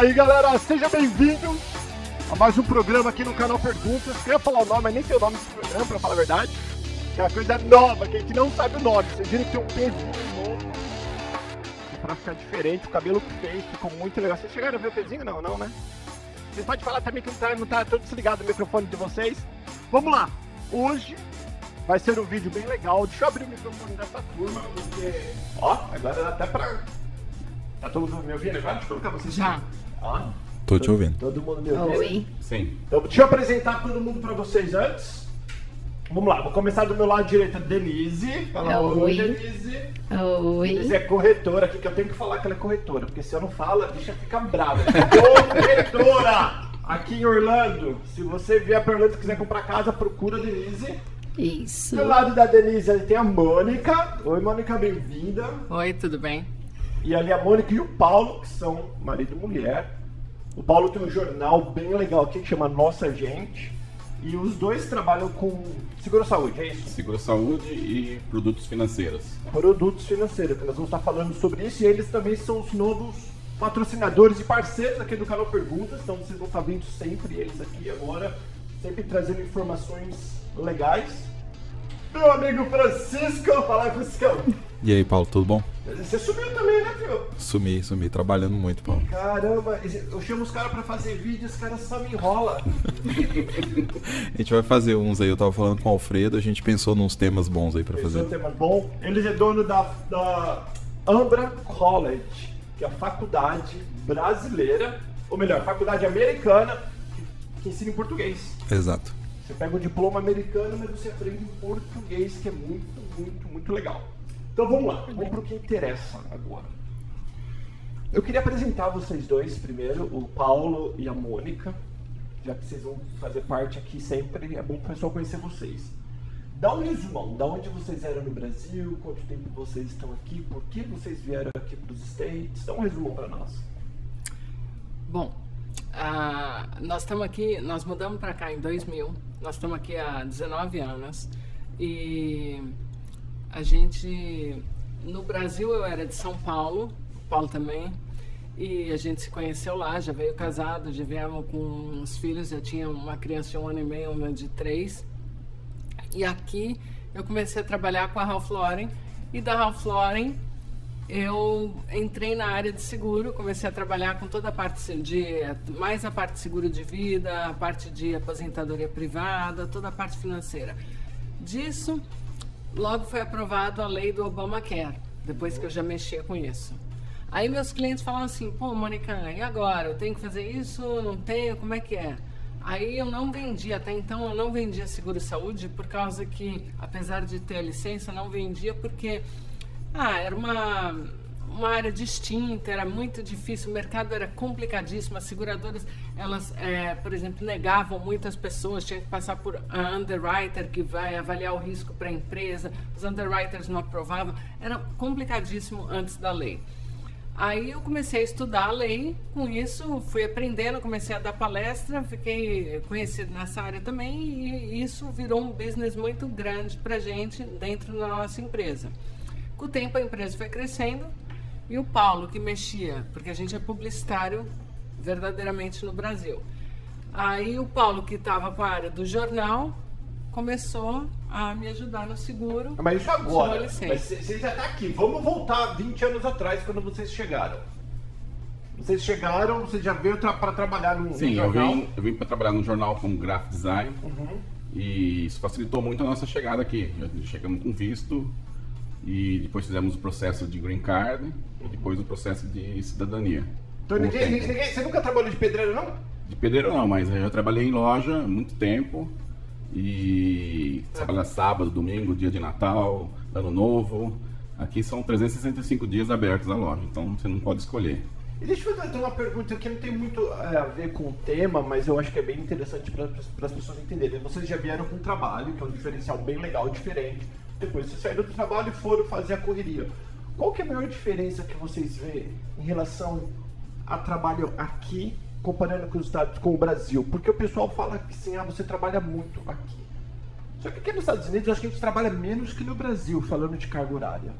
Aí, galera, seja bem-vindo a mais um programa aqui no canal Perguntas. Queria falar o nome, mas nem sei o nome desse programa, pra falar a verdade. Que é uma coisa nova, que a gente não sabe o nome. Vocês viram que tem um pezinho novo. Pra ficar diferente, o cabelo que fez ficou muito legal. Vocês chegaram a ver o pezinho? Não, não, né? Vocês podem falar também que não tá, não tá todo desligado o microfone de vocês. Vamos lá! Hoje vai ser um vídeo bem legal. Deixa eu abrir o microfone dessa turma, porque. Ó, agora dá até pra. Tá todo mundo me ouvindo agora? Deixa eu colocar vocês. Já. Ó. Tô te ouvindo. Todo mundo me ouvindo? Oi. Sim. Então, deixa eu apresentar todo mundo pra vocês antes. Vamos lá, vou começar do meu lado direito, a Denise. Fala oi, Oi. Denise. Denise Oi. é corretora aqui, que eu tenho que falar que ela é corretora, porque se eu não falo, a bicha fica brava. corretora! Aqui em Orlando, se você vier pra Orlando e quiser comprar casa, procura a Denise. Isso. Do lado da Denise ali tem a Mônica. Oi, Mônica, bem-vinda. Oi, tudo bem? E ali a Mônica e o Paulo, que são marido e mulher. O Paulo tem um jornal bem legal aqui que chama Nossa Gente. E os dois trabalham com seguro-saúde, é isso? Seguro saúde e produtos financeiros. Produtos financeiros, que nós vamos estar falando sobre isso. E eles também são os novos patrocinadores e parceiros aqui do canal Perguntas. Então vocês vão estar vendo sempre eles aqui agora, sempre trazendo informações legais. Meu amigo Francisco, fala aí, Franciscão. E aí, Paulo, tudo bom? Você subiu também, né, filho? Sumi, sumi, trabalhando muito, Paulo. Caramba, eu chamo os caras pra fazer vídeo, os caras só me enrolam. A gente vai fazer uns aí, eu tava falando com o Alfredo, a gente pensou nos temas bons aí pra Esse é um fazer. tema bom. Ele é dono da, da Ambra College, que é a faculdade brasileira, ou melhor, faculdade americana, que, que ensina em português. Exato. Você pega o diploma americano, mas você aprende em português, que é muito, muito, muito legal. Então vamos lá, vamos para o que interessa agora. Eu queria apresentar vocês dois primeiro, o Paulo e a Mônica, já que vocês vão fazer parte aqui sempre, é bom o pessoal conhecer vocês. Dá um resumão, da onde vocês eram no Brasil, quanto tempo vocês estão aqui, por que vocês vieram aqui para os States, dá um resumão para nós. Bom, ah, nós estamos aqui, nós mudamos para cá em 2000, nós estamos aqui há 19 anos. E a gente, no Brasil eu era de São Paulo, Paulo também, e a gente se conheceu lá, já veio casado, já viemos com uns filhos, já tinha uma criança de um ano e meio, uma de três, e aqui eu comecei a trabalhar com a Ralph Lauren e da Ralph Lauren eu entrei na área de seguro, comecei a trabalhar com toda a parte de mais a parte de seguro de vida, a parte de aposentadoria privada, toda a parte financeira. Disso, logo foi aprovado a lei do Obamacare, depois que eu já mexia com isso. Aí meus clientes falam assim, pô, Mônica, e agora? Eu tenho que fazer isso? Não tenho? Como é que é? Aí eu não vendia, até então eu não vendia seguro-saúde por causa que, apesar de ter a licença, não vendia porque ah, era uma, uma área distinta, era muito difícil, o mercado era complicadíssimo, as seguradoras, elas, é, por exemplo, negavam muitas pessoas, tinha que passar por a underwriter que vai avaliar o risco para a empresa, os underwriters não aprovavam, era complicadíssimo antes da lei. Aí eu comecei a estudar a lei, com isso fui aprendendo, comecei a dar palestra, fiquei conhecido nessa área também e isso virou um business muito grande para gente dentro da nossa empresa. Com o tempo a empresa foi crescendo e o Paulo que mexia, porque a gente é publicitário verdadeiramente no Brasil. Aí o Paulo que estava com a área do jornal começou a me ajudar no seguro. Mas isso agora. licença. Mas você já tá aqui. Vamos voltar 20 anos atrás, quando vocês chegaram. Vocês chegaram, você já veio tra para trabalhar num Sim, eu jornal. vim, eu vim para trabalhar no jornal como graphic design e isso facilitou muito a nossa chegada aqui. Chegamos com visto e depois fizemos o processo de green card e depois o processo de cidadania. Então ninguém, ninguém- você nunca trabalhou de pedreiro, não? De pedreiro não, mas eu trabalhei em loja muito tempo. E trabalhar sábado, domingo, dia de Natal, Ano Novo. Aqui são 365 dias abertos na loja, então você não pode escolher. E deixa eu fazer uma pergunta que não tem muito é, a ver com o tema, mas eu acho que é bem interessante para as pessoas entenderem. Vocês já vieram com um trabalho, que é um diferencial bem legal, diferente. Depois vocês saíram do trabalho e foram fazer a correria. Qual que é a maior diferença que vocês vê em relação a trabalho aqui, comparando com os Estados com o Brasil? Porque o pessoal fala que sim, ah, você trabalha muito aqui. Só que aqui nos Estados Unidos eu acho que a gente trabalha menos que no Brasil, falando de carga horária.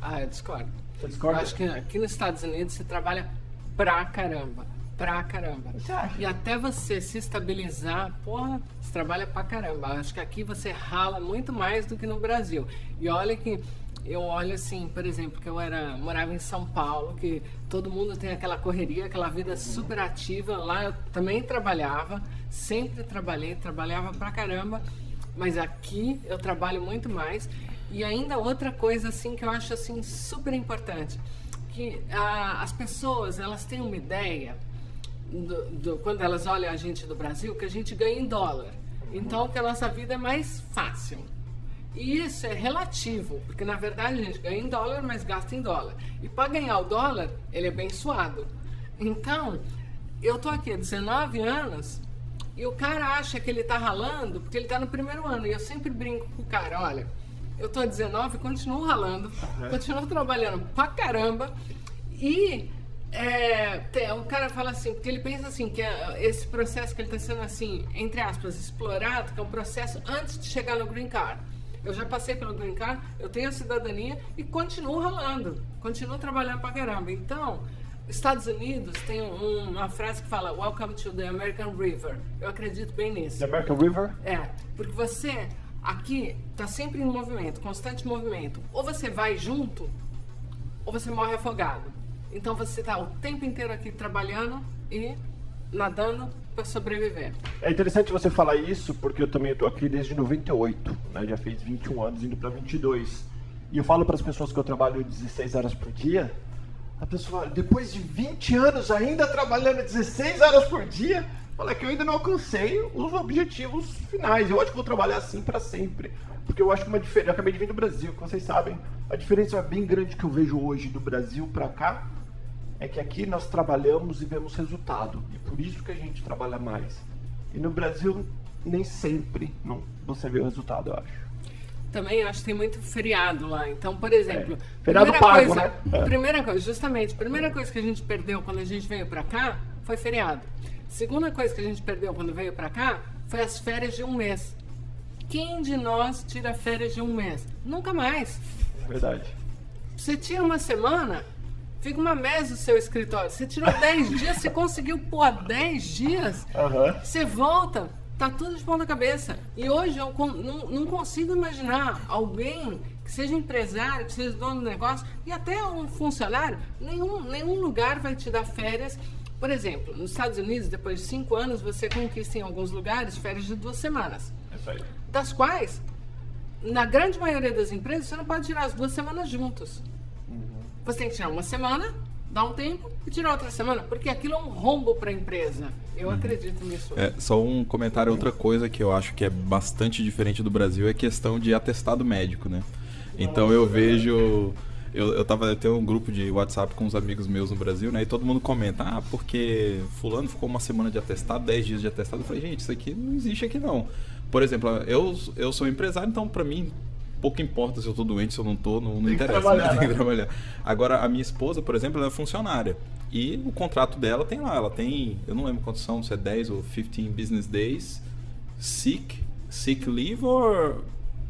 Ah, eu discordo. Você discorda? Eu acho que aqui nos Estados Unidos você trabalha pra caramba. Pra caramba. E até você se estabilizar, porra, você trabalha pra caramba. Acho que aqui você rala muito mais do que no Brasil. E olha que eu olho assim, por exemplo, que eu era morava em São Paulo, que todo mundo tem aquela correria, aquela vida super ativa. Lá eu também trabalhava, sempre trabalhei, trabalhava pra caramba, mas aqui eu trabalho muito mais. E ainda outra coisa assim que eu acho assim super importante, que ah, as pessoas elas têm uma ideia do- do- quando elas olham a gente do Brasil que a gente ganha em dólar. Então que a nossa vida é mais fácil. E isso é relativo, porque na verdade a gente ganha em dólar, mas gasta em dólar. E para ganhar o dólar, ele é bem suado. Então, eu tô aqui há 19 anos e o cara acha que ele tá ralando porque ele tá no primeiro ano. E eu sempre brinco com o cara, olha, eu tô há 19 e continuo ralando, continuo trabalhando pra caramba e é, tem- o cara fala assim, porque ele pensa assim, que é, esse processo que ele está sendo assim, entre aspas, explorado, que é um processo antes de chegar no Green Card. Eu já passei pelo Green Card, eu tenho a cidadania e continuo ralando, continuo trabalhando pra caramba. Então, Estados Unidos tem um- uma frase que fala Welcome to the American River. Eu acredito bem nisso. The American River? É, porque você aqui está sempre em movimento, constante movimento. Ou você vai junto, ou você morre afogado. Então você está o tempo inteiro aqui trabalhando e nadando para sobreviver. É interessante você falar isso, porque eu também estou aqui desde 98, né? Já fiz 21 anos, indo para 22. E eu falo para as pessoas que eu trabalho 16 horas por dia, a pessoa depois de 20 anos ainda trabalhando 16 horas por dia, fala que eu ainda não alcancei os objetivos finais. Eu acho que vou trabalhar assim para sempre. Porque eu acho que uma diferença, eu acabei de vir do Brasil, como vocês sabem, a diferença bem grande que eu vejo hoje do Brasil para cá é que aqui nós trabalhamos e vemos resultado. E por isso que a gente trabalha mais. E no Brasil, nem sempre não, você vê o resultado, eu acho. Também acho que tem muito feriado lá. Então, por exemplo, É. Feriado pago, coisa, né? É. primeira coisa, justamente, primeira coisa que a gente perdeu quando a gente veio para cá foi feriado. Segunda coisa que a gente perdeu quando veio para cá foi as férias de um mês. Quem de nós tira férias de um mês? Nunca mais. É verdade. Você tira uma semana, fica uma mês no seu escritório. Você tirou 10 dias, você conseguiu pôr 10 dias, Aham. você volta, tá tudo de ponta cabeça. E hoje eu não, não consigo imaginar alguém que seja empresário, que seja dono do negócio, e até um funcionário, nenhum, nenhum lugar vai te dar férias. Por exemplo, nos Estados Unidos, depois de cinco anos, você conquista em alguns lugares férias de duas semanas É isso aí. das quais, na grande maioria das empresas, você não pode tirar as duas semanas juntos. Você tem que tirar uma semana, dar um tempo e tirar outra semana, porque aquilo é um rombo para a empresa. Eu acredito nisso. É, só um comentário, outra coisa que eu acho que é bastante diferente do Brasil é questão de atestado médico, né? Então eu vejo. Eu, eu tava tenho um grupo de WhatsApp com uns amigos meus no Brasil, né? E todo mundo comenta, ah, porque fulano ficou uma semana de atestado, 10 dias de atestado. Eu falei, gente, isso aqui não existe aqui não. Por exemplo, eu, eu sou empresário, então pra mim pouco importa se eu tô doente, se eu não tô, não, não interessa, né? tem que né? trabalhar. Agora, a minha esposa, por exemplo, ela é funcionária. E o contrato dela tem lá, ela tem, eu não lembro quantos são, se é 10 ou 15 business days, sick, sick leave or.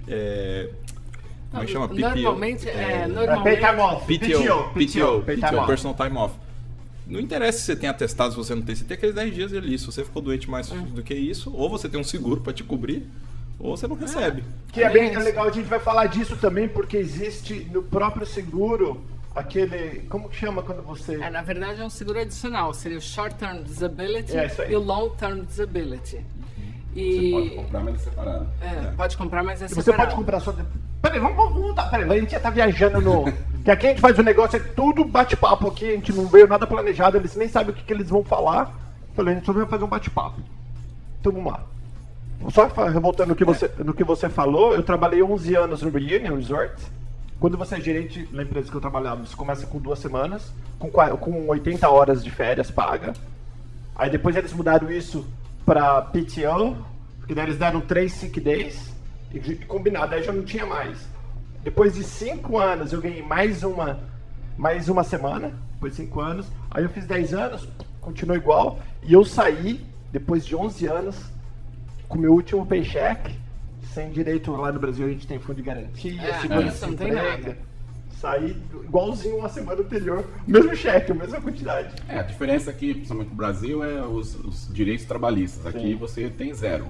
É, como é que chama? PPO. Normalmente, é, É, normalmente. PTO, PTO, PTO, off. personal time off. Não interessa se você tem atestado, se você não tem, você tem aqueles 10 dias ali. Se você ficou doente mais do que isso, ou você tem um seguro para te cobrir, ou você não recebe. Que é bem legal, a gente vai falar disso também, porque existe no próprio seguro aquele. Como que chama quando você. é, na verdade é um seguro adicional, seria o Short Term Disability É, e o Long Term Disability. Você E pode comprar, mas é separado. é, pode comprar, mas é Você separado. pode comprar sua. Peraí, vamos, vamos voltar. Peraí, a gente já tá viajando no. que aqui a gente faz o negócio, é tudo bate-papo aqui, a gente não veio nada planejado, eles nem sabem o que, que eles vão falar. Falei, a gente só veio fazer um bate-papo. Então vamos lá. Só voltando no que, você, no que você falou, eu trabalhei 11 anos no Reunion Resort. Quando você é gerente na empresa que eu trabalhava, você começa com duas semanas, com, com 80 horas de férias paga. Aí depois eles mudaram isso pra PTO, porque daí eles deram três sick days, e combinado, aí já não tinha mais. Depois de cinco anos eu ganhei mais uma, mais uma semana, depois de cinco anos. Aí eu fiz 10 anos, continuou igual, e eu saí, depois de 11 anos, com meu último paycheck, sem direito, lá no Brasil a gente tem fundo de garantia, É, não tem nada. sair igualzinho uma semana anterior, mesmo cheque, a mesma quantidade. É, a diferença aqui, principalmente no Brasil, é os, os direitos trabalhistas. Aqui Sim. você tem zero.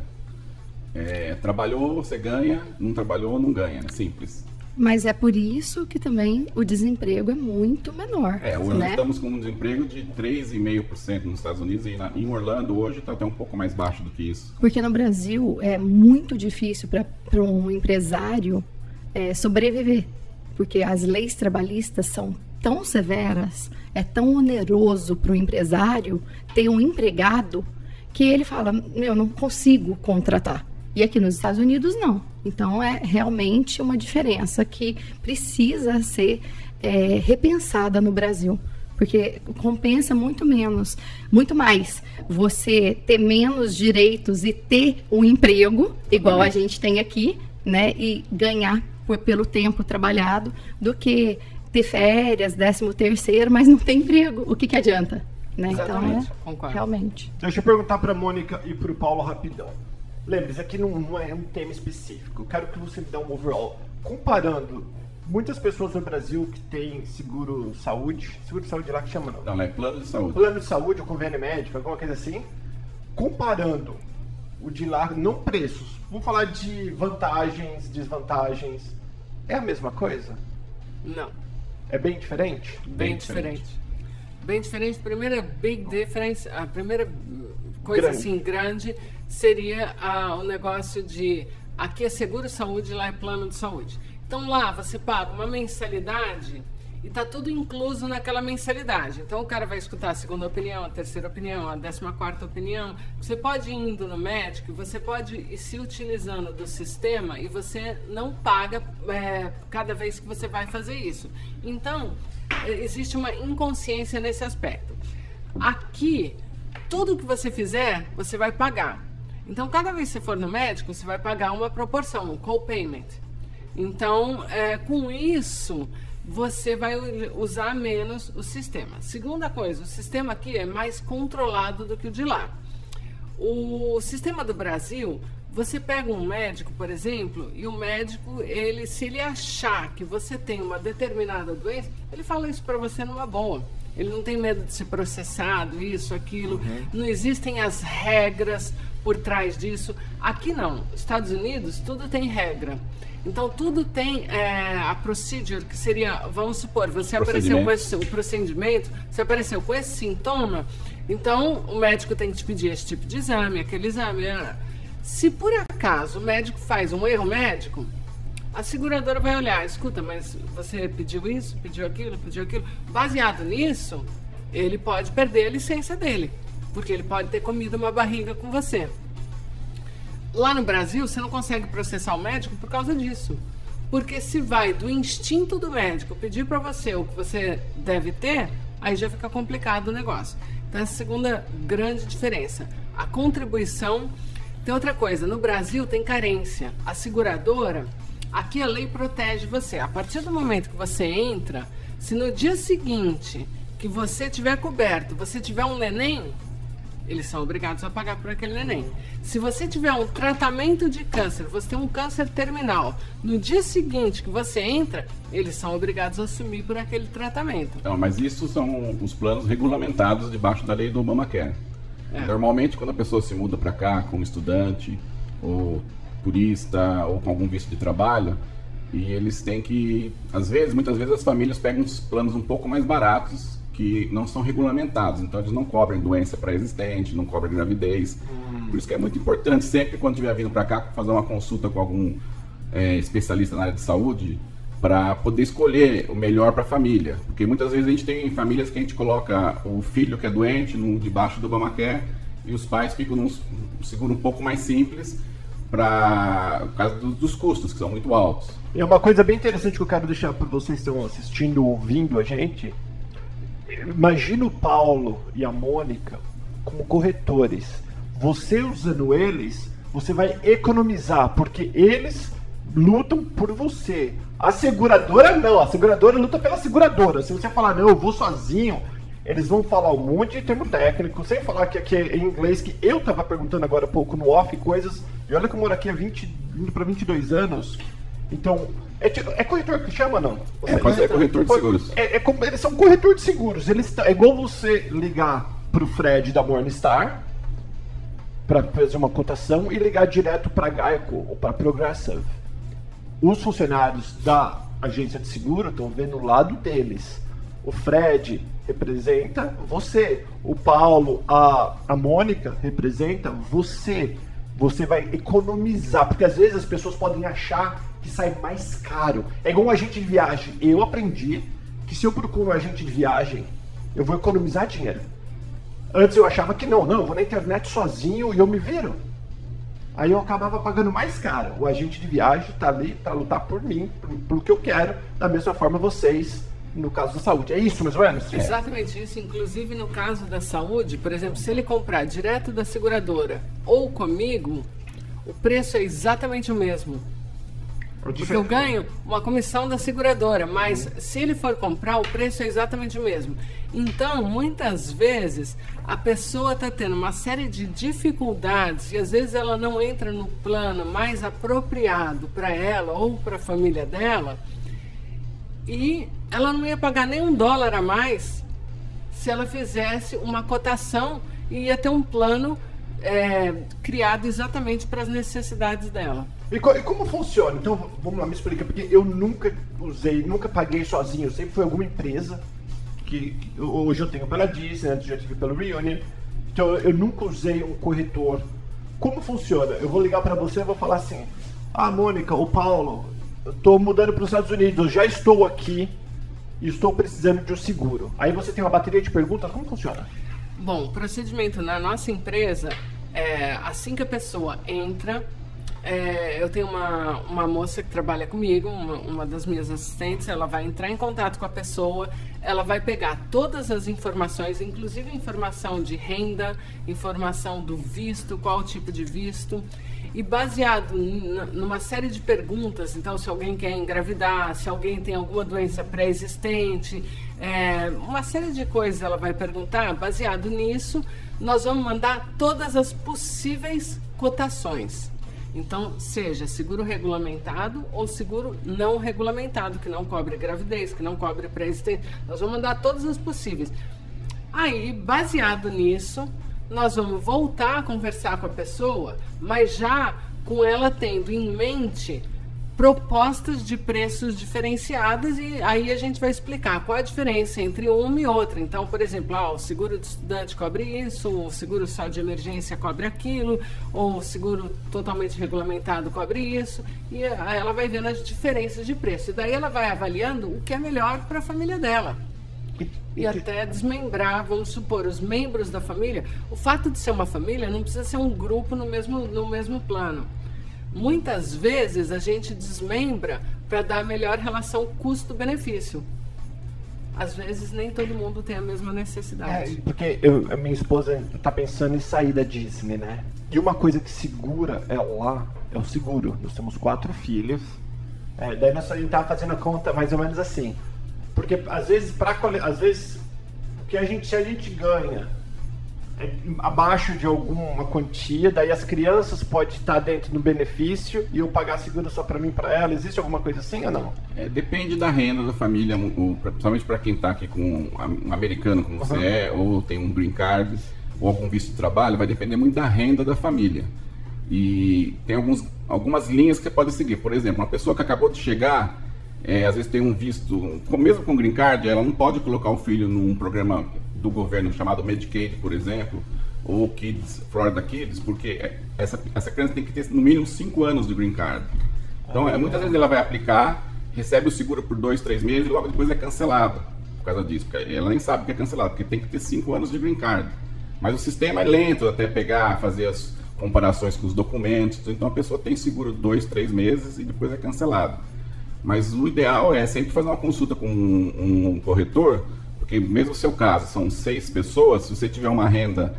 É, trabalhou, você ganha, não trabalhou, não ganha. É simples. Mas é por isso que também o desemprego é muito menor. É, hoje né? estamos com um desemprego de 3,5% nos Estados Unidos e na- em Orlando hoje está até um pouco mais baixo do que isso. Porque no Brasil é muito difícil para um empresário é, sobreviver. Porque as leis trabalhistas são tão severas, é tão oneroso para o empresário ter um empregado que ele fala: eu não consigo contratar. E aqui nos Estados Unidos, não. Então, é realmente uma diferença que precisa ser é, repensada no Brasil. Porque compensa muito menos, muito mais você ter menos direitos e ter um emprego, igual a gente tem aqui, né? E ganhar por- pelo tempo trabalhado, do que ter férias, décimo terceiro, mas não ter emprego. O que, que adianta? Né? Então, Exatamente, é, concordo. realmente. Deixa eu perguntar pra Mônica e pro Paulo rapidão. Lembre-se, aqui não, não é um tema específico. Eu quero que você me dê um overall. Comparando muitas pessoas no Brasil que têm seguro saúde, seguro de saúde lá que chama não. Então, é plano de saúde. plano de saúde ou convênio médico, alguma coisa assim, comparando o de lá, não preços, vamos falar de vantagens, desvantagens, é a mesma coisa? Não. É bem diferente? Bem, Bem diferente. diferente. Bem diferente. Primeira big difference, a primeira coisa Grande. assim grande seria ah, o negócio de aqui é seguro saúde, lá é plano de saúde. Então lá você paga uma mensalidade e tá tudo incluso naquela mensalidade. Então o cara vai escutar a segunda opinião, a terceira opinião, a décima quarta opinião. Você pode ir indo no médico, você pode ir se utilizando do sistema e você não paga é, cada vez que você vai fazer isso. Então existe uma inconsciência nesse aspecto. Aqui, tudo que você fizer, você vai pagar. Então, cada vez que você for no médico, você vai pagar uma proporção, um co-payment. Então, é, com isso, você vai usar menos o sistema. Segunda coisa, o sistema aqui é mais controlado do que o de lá. O sistema do Brasil, você pega um médico, por exemplo, e o médico, ele, se ele achar que você tem uma determinada doença, ele fala isso para você numa boa. Ele não tem medo de ser processado, isso, aquilo. Não existem as regras por trás disso. Aqui não. Estados Unidos, tudo tem regra. Então, tudo tem é, a procedure, que seria, vamos supor, você apareceu com esse, o procedimento, você apareceu com esse sintoma, então o médico tem que te pedir esse tipo de exame, aquele exame. né? Se por acaso o médico faz um erro médico, a seguradora vai olhar, escuta, mas você pediu isso, pediu aquilo, pediu aquilo. Baseado nisso, ele pode perder a licença dele, porque ele pode ter comido uma barriga com você. Lá no Brasil, você não consegue processar o médico por causa disso. Porque se vai do instinto do médico pedir para você o que você deve ter, aí já fica complicado o negócio. Então, essa é a segunda grande diferença. A contribuição. Tem outra coisa, no Brasil tem carência. A seguradora, aqui a lei protege você. A partir do momento que você entra, se no dia seguinte que você tiver coberto, você tiver um neném, eles são obrigados a pagar por aquele neném. Se você tiver um tratamento de câncer, você tem um câncer terminal, no dia seguinte que você entra, eles são obrigados a assumir por aquele tratamento. Então, mas isso são os planos regulamentados debaixo da lei do Obamacare. Normalmente, quando a pessoa se muda para cá como estudante, ou turista, ou com algum visto de trabalho, e eles têm que, às vezes, muitas vezes as famílias pegam uns planos um pouco mais baratos que não são regulamentados, então eles não cobrem doença pré-existente, não cobrem gravidez. Por isso que é muito importante sempre quando estiver vindo para cá fazer uma consulta com algum é, especialista na área de saúde para poder escolher o melhor para a família, porque muitas vezes a gente tem famílias que a gente coloca o filho que é doente no debaixo do Obamacare e os pais ficam num seguro um pouco mais simples para por causa do- dos custos que são muito altos. É uma coisa bem interessante que eu quero deixar para vocês que estão assistindo, ouvindo a gente. Imagina o Paulo e a Mônica como corretores. Você usando eles, você vai economizar, porque eles lutam por você. A seguradora não, a seguradora luta pela seguradora. Se você falar, não, eu vou sozinho, eles vão falar um monte de termo técnico, sem falar que aqui é em inglês, que eu tava perguntando agora há pouco no off coisas. E olha que eu moro aqui há 20, indo para 22 anos. Então, É, é corretor que chama, não? É, pode ser corretor de seguros. É, é eles são corretor de seguros. Eles, é igual você ligar pro Fred da Morningstar para fazer uma cotação e ligar direto para Geico ou para Progressive. Os funcionários da agência de seguro estão vendo o lado deles. O Fred representa você. O Paulo, a, a Mônica representa você. Você vai economizar, porque às vezes as pessoas podem achar que sai mais caro. É igual um agente de viagem. Eu aprendi que se eu procuro um agente de viagem, eu vou economizar dinheiro. Antes eu achava que não, não, eu vou na internet sozinho e eu me viro. Aí eu acabava pagando mais caro. O agente de viagem está ali para lutar por mim, pelo que eu quero, da mesma forma vocês, no caso da saúde. É isso, mais ou menos? Exatamente isso. Inclusive, no caso da saúde, por exemplo, se ele comprar direto da seguradora ou comigo, o preço é exatamente o mesmo. Porque eu ganho uma comissão da seguradora, mas se ele for comprar, o preço é exatamente o mesmo. Então, muitas vezes, a pessoa está tendo uma série de dificuldades e às vezes ela não entra no plano mais apropriado para ela ou para a família dela e ela não ia pagar nem um dólar a mais se ela fizesse uma cotação e ia ter um plano é, criado exatamente para as necessidades dela. E, e como funciona? Então, vamos lá, me explica, porque eu nunca usei, nunca paguei sozinho, sempre foi alguma empresa, que, eu- hoje eu tenho pela Disney, antes já tive pelo Reunion, então eu nunca usei um corretor. Como funciona? Eu vou ligar para você e vou falar assim, ah, Mônica, o Paulo, eu estou mudando para os Estados Unidos, já estou aqui e estou precisando de um seguro. Aí você tem uma bateria de perguntas, como funciona? Bom, o procedimento na nossa empresa é assim que a pessoa entra. é, eu tenho uma, uma moça que trabalha comigo, uma, uma das minhas assistentes, ela vai entrar em contato com a pessoa, ela vai pegar todas as informações, inclusive informação de renda, informação do visto, qual tipo de visto, e baseado numa série de perguntas, então se alguém quer engravidar, se alguém tem alguma doença pré-existente, é, uma série de coisas ela vai perguntar, baseado nisso, nós vamos mandar todas as possíveis cotações. Então, seja seguro regulamentado ou seguro não regulamentado, que não cobre gravidez, que não cobre pré-existente. Nós vamos mandar todas as possíveis. Aí, baseado nisso, nós vamos voltar a conversar com a pessoa, mas já com ela tendo em mente propostas de preços diferenciadas e aí a gente vai explicar qual a diferença entre uma e outra. Então, por exemplo, ah, o seguro de estudante cobre isso, o seguro só de emergência cobre aquilo, ou o seguro totalmente regulamentado cobre isso, e ela vai vendo as diferenças de preço. E daí ela vai avaliando o que é melhor para a família dela e até desmembrar, vamos supor, os membros da família. O fato de ser uma família não precisa ser um grupo no mesmo, no mesmo plano. Muitas vezes a gente desmembra para dar a melhor relação custo-benefício. Às vezes nem todo mundo tem a mesma É, necessidade. porque eu- a minha esposa tá pensando em sair da Disney, né? E uma coisa que segura ela é o seguro. Nós temos quatro filhos. É, daí nós a gente tá fazendo a conta mais ou menos assim. Porque às vezes, pra, cole- às vezes o que a gente, se a gente ganha é abaixo de alguma quantia, daí as crianças podem estar dentro do benefício e eu pagar seguro só para mim e para ela. Existe alguma coisa assim ou não? É, depende da renda da família, o- o- principalmente para quem está aqui com um americano como você Uhum. é, ou tem um green card, ou algum visto de trabalho, vai depender muito da renda da família. E tem alguns, algumas linhas que você pode seguir. Por exemplo, uma pessoa que acabou de chegar, é, às vezes tem um visto, mesmo com green card, ela não pode colocar o filho num programa do governo chamado Medicaid, por exemplo, ou Kids, Florida Kids, porque é- essa, essa criança tem que ter no mínimo 5 anos de green card. Então, é, muitas vezes ela vai aplicar, recebe o seguro por dois, três meses e logo depois é cancelada por causa disso. Porque ela nem sabe que é cancelado, porque tem que ter cinco anos de green card. Mas o sistema é lento até pegar, fazer as comparações com os documentos. Então a pessoa tem seguro dois, três meses e depois é cancelado. Mas o ideal é sempre fazer uma consulta com um, um corretor, porque mesmo no seu caso, são seis pessoas, se você tiver uma renda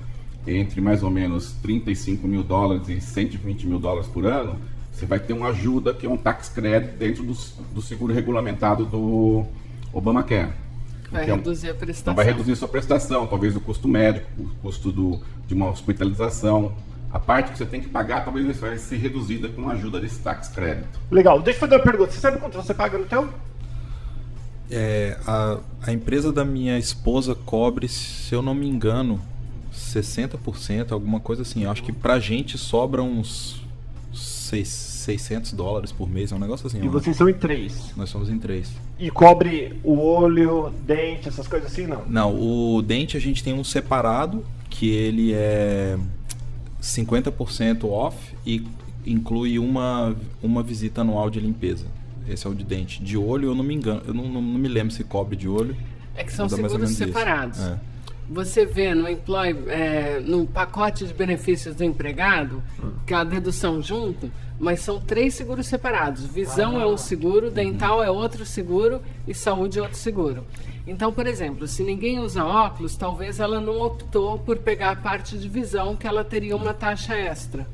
entre mais ou menos 35 mil dólares e 120 mil dólares por ano, você vai ter uma ajuda que é um tax credit dentro do, do seguro regulamentado do Obamacare. Vai um- reduzir a prestação. Então vai reduzir sua prestação, talvez o custo médico, o custo do, de uma hospitalização. A parte que você tem que pagar talvez vai ser reduzida com a ajuda desse tax crédito. Legal, deixa eu fazer uma pergunta. Você sabe quanto você paga no teu? É, a, a empresa da minha esposa cobre, se eu não me engano, 60%, alguma coisa assim. Eu acho que pra gente sobra uns seis- 600 dólares por mês, é um negócio assim. E vocês são em três. Nós somos em três. E cobre o olho, dente, essas coisas assim, não? Não, o dente a gente tem um separado, que ele é 50% off e inclui uma, uma visita anual de limpeza. Esse é o de dente. De olho, eu não me engano, eu não, não- não me lembro se cobre de olho. É que são é seguros separados. É. Você vê no employ, é, no pacote de benefícios do empregado, que é a dedução junto, mas são três seguros separados. Visão é um seguro, dental é outro seguro e saúde é outro seguro. Então, por exemplo, se ninguém usa óculos, talvez ela não optou por pegar a parte de visão, que ela teria uma taxa extra.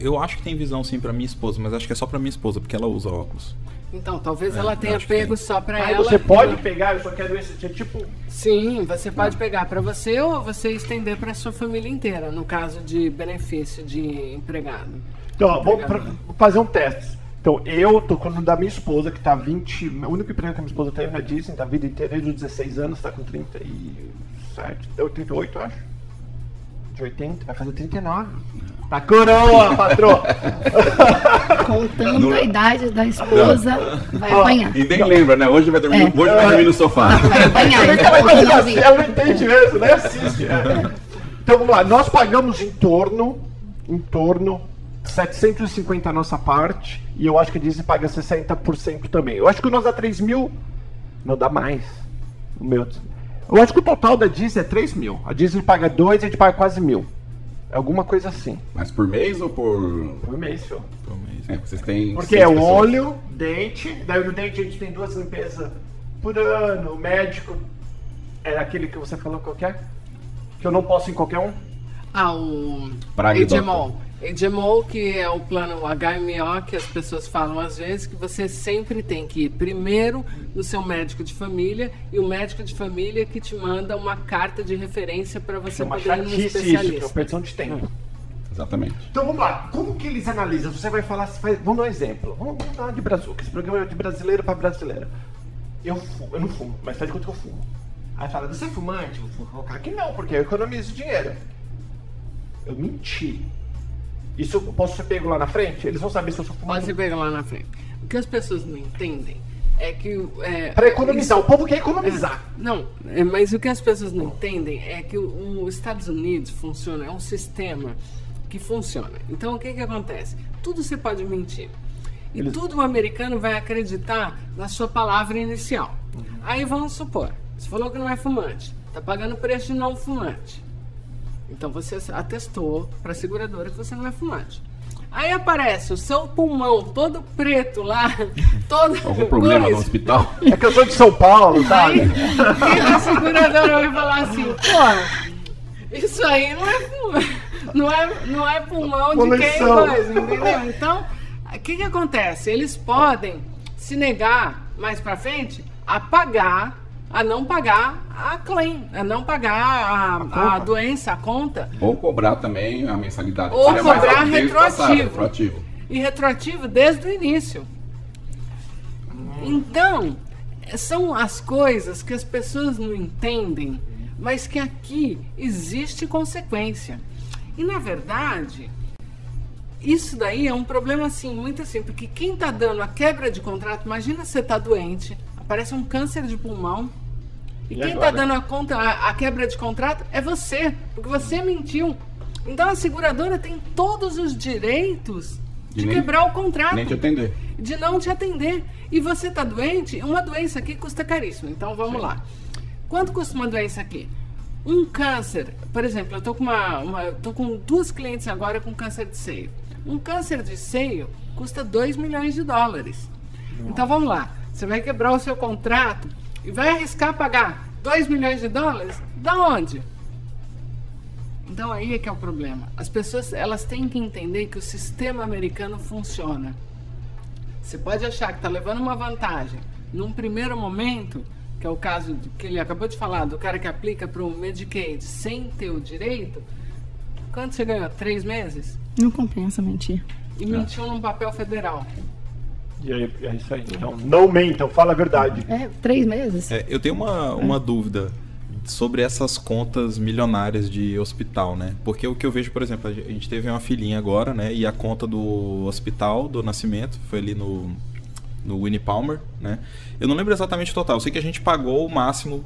Eu acho que tem visão sim pra minha esposa, mas acho que é só pra minha esposa, porque ela usa óculos. Então, talvez É, ela tenha pego só para ela. você pode pegar, eu só quero esse, é tipo... Sim, você pode pegar para você ou você estender para sua família inteira, no caso de benefício de empregado. Então, ó, vou fazer um teste. Então, eu tô com o da minha esposa, que tá 20... O único emprego que a minha esposa teve na Disney, tá a vida inteira, desde os 16 anos, tá com 37... Eu 38, eu acho. De 80, vai fazer 39. Tá coroa, patroa! Contando a idade da esposa, vai apanhar. E nem lembra, né? Hoje vai dormir, É. hoje vai dormir no sofá. Vai apanhar. Ela, então, ela, não entende mesmo, né? Assiste. é. Então vamos lá, nós pagamos em torno, em torno 750 a nossa parte, e eu acho que a Disney paga 60% também. Eu acho que nós dá 3 mil, não dá mais. O meu. Eu acho que o total da Disney é 3 mil. A Disney paga 2 e a gente paga quase mil. É alguma coisa assim. Mas por mês ou por. Por mês, senhor. Por mês. É, vocês têm. Porque é o pessoas. olho, dente, daí no dente a gente tem duas limpezas por ano, o médico é aquele que você falou qualquer? Que eu não posso em qualquer um? Ah, o Praga e HMO. Que é o plano HMO, que as pessoas falam às vezes, que você sempre tem que ir primeiro no seu médico de família e o médico de família que te manda uma carta de referência para você é uma poder ir no chatice isso, que é especialista. uma perdição de tempo. Exatamente. Então vamos lá, como que eles analisam? Você vai falar, vamos dar um exemplo. Vamos, vamos dar de brazuca, esse programa é de brasileiro para brasileiro. Eu, fu- eu não fumo, mas faz de conta que eu fumo. Aí fala, você é fumante? Vou colocar que não, porque eu economizo dinheiro. Eu menti. Isso eu posso ser pego lá na frente? Eles vão saber se eu sou fumante. Pode pegar lá na frente. O que as pessoas não entendem é que. É, Para economizar, o povo quer economizar. Não, é, mas o que as pessoas não entendem é que o- os Estados Unidos funciona, é um sistema que funciona. Então o que, que acontece? Tudo você pode mentir. E Eles- tudo o americano vai acreditar na sua palavra inicial. Aí vamos supor, você falou que não é fumante, está pagando preço de não fumante. Então você atestou para a seguradora que você não é fumante. Aí aparece o seu pulmão todo preto lá, todo Algum problema no hospital? É que eu sou de São Paulo, sabe? Aí, aí a seguradora vai falar assim, pô, isso aí não é pulmão, não é, não é pulmão de quem coisa, entendeu? Então, o que que acontece? Eles podem se negar mais pra frente a pagar, a não pagar a claim, a não pagar a, a, conta. doença, a conta. Ou cobrar também a mensalidade. Ou cobrar alto desde o passado, retroativo. retroativo. e retroativo desde o início. Então, são as coisas que as pessoas não entendem, mas que aqui existe consequência. E na verdade, isso daí é um problema assim, muito assim, porque quem está dando a quebra de contrato, imagina você está doente, aparece um câncer de pulmão, e, E quem está agora? dando a, conta, a, a quebra de contrato é você, porque você mentiu. Então a seguradora tem todos os direitos de De nem- quebrar o contrato, Nem te atender. de não te atender. E você está doente, uma doença aqui custa caríssimo. Então vamos lá. Quanto custa uma doença aqui? Um câncer, por exemplo, eu tô com uma, uma tô com duas clientes agora com câncer de seio. Um câncer de seio custa 2 milhões de dólares. Então vamos lá. Você vai quebrar o seu contrato e vai arriscar pagar 2 milhões de dólares? Da onde? Então aí é que é o problema. As pessoas elas têm que entender que o sistema americano funciona. Você pode achar que está levando uma vantagem num primeiro momento, que é o caso do- que ele acabou de falar, do cara que aplica para o Medicaid sem ter o direito. quanto você ganhou? Três meses? Não compensa mentir. E mentiu num papel federal. E aí, é isso aí. Então, não mentam, fala a verdade. É, três meses? É, eu tenho uma, uma dúvida sobre essas contas milionárias de hospital, né? Porque o que eu vejo, por exemplo, a gente teve uma filhinha agora, né? E a conta do hospital do nascimento foi ali no, no Winnie Palmer, né? Eu não lembro exatamente o total. Eu sei que a gente pagou o máximo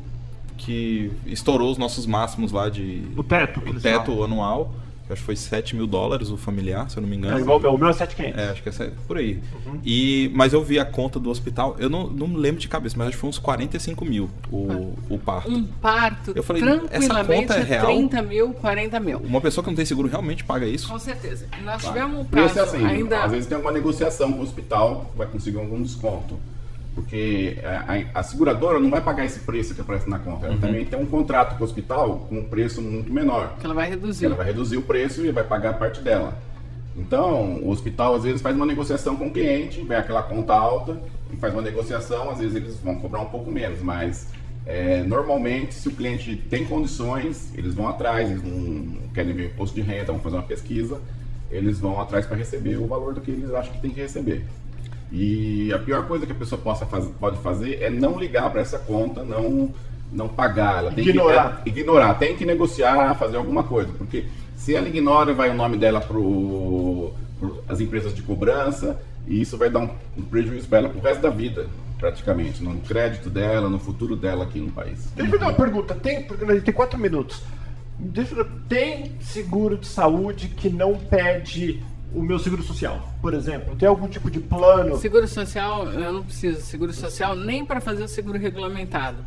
que estourou os nossos máximos lá de O teto. o teto falam. anual. Acho que foi 7 mil dólares o familiar, se eu não me engano. É igual o meu é 7,500. É, acho que é essa- por aí. E, mas eu vi a conta do hospital, eu não, não lembro de cabeça, mas acho que foi uns 45 mil o, o parto. Um parto, Eu falei, tranquilamente, essa conta é real? 30 mil, 40 mil. Uma pessoa que não tem seguro realmente paga isso? Com certeza. Nós tivemos um caso é assim, ainda... às vezes tem alguma negociação com o hospital vai conseguir algum desconto. Porque a, a- a seguradora não vai pagar esse preço que aparece na conta. Ela também tem um contrato com o hospital com um preço muito menor. Que ela vai reduzir. Ela vai reduzir o preço e vai pagar a parte dela. Então, o hospital às vezes faz uma negociação com o cliente, vem aquela conta alta e faz uma negociação, às vezes eles vão cobrar um pouco menos, mas é, normalmente se o cliente tem condições, eles vão atrás, eles não querem ver imposto de renda, vão fazer uma pesquisa, eles vão atrás para receber o valor do que eles acham que tem que receber. E a pior coisa que a pessoa possa faz, pode fazer é não ligar para essa conta, não, não pagar. Ela tem Ignorar. Que, é, ignorar, tem que negociar, fazer alguma coisa. Porque se ela ignora, vai o nome dela para as empresas de cobrança e isso vai dar um, um prejuízo para ela pro resto da vida, praticamente. No crédito dela, no futuro dela aqui no país. Deixa eu fazer uma pergunta. Tem, porque a gente tem quatro minutos. Deixa eu, tem seguro de saúde que não pede o meu seguro social? Por exemplo, tem algum tipo de plano? Seguro social, eu não preciso de seguro social nem para fazer o seguro regulamentado.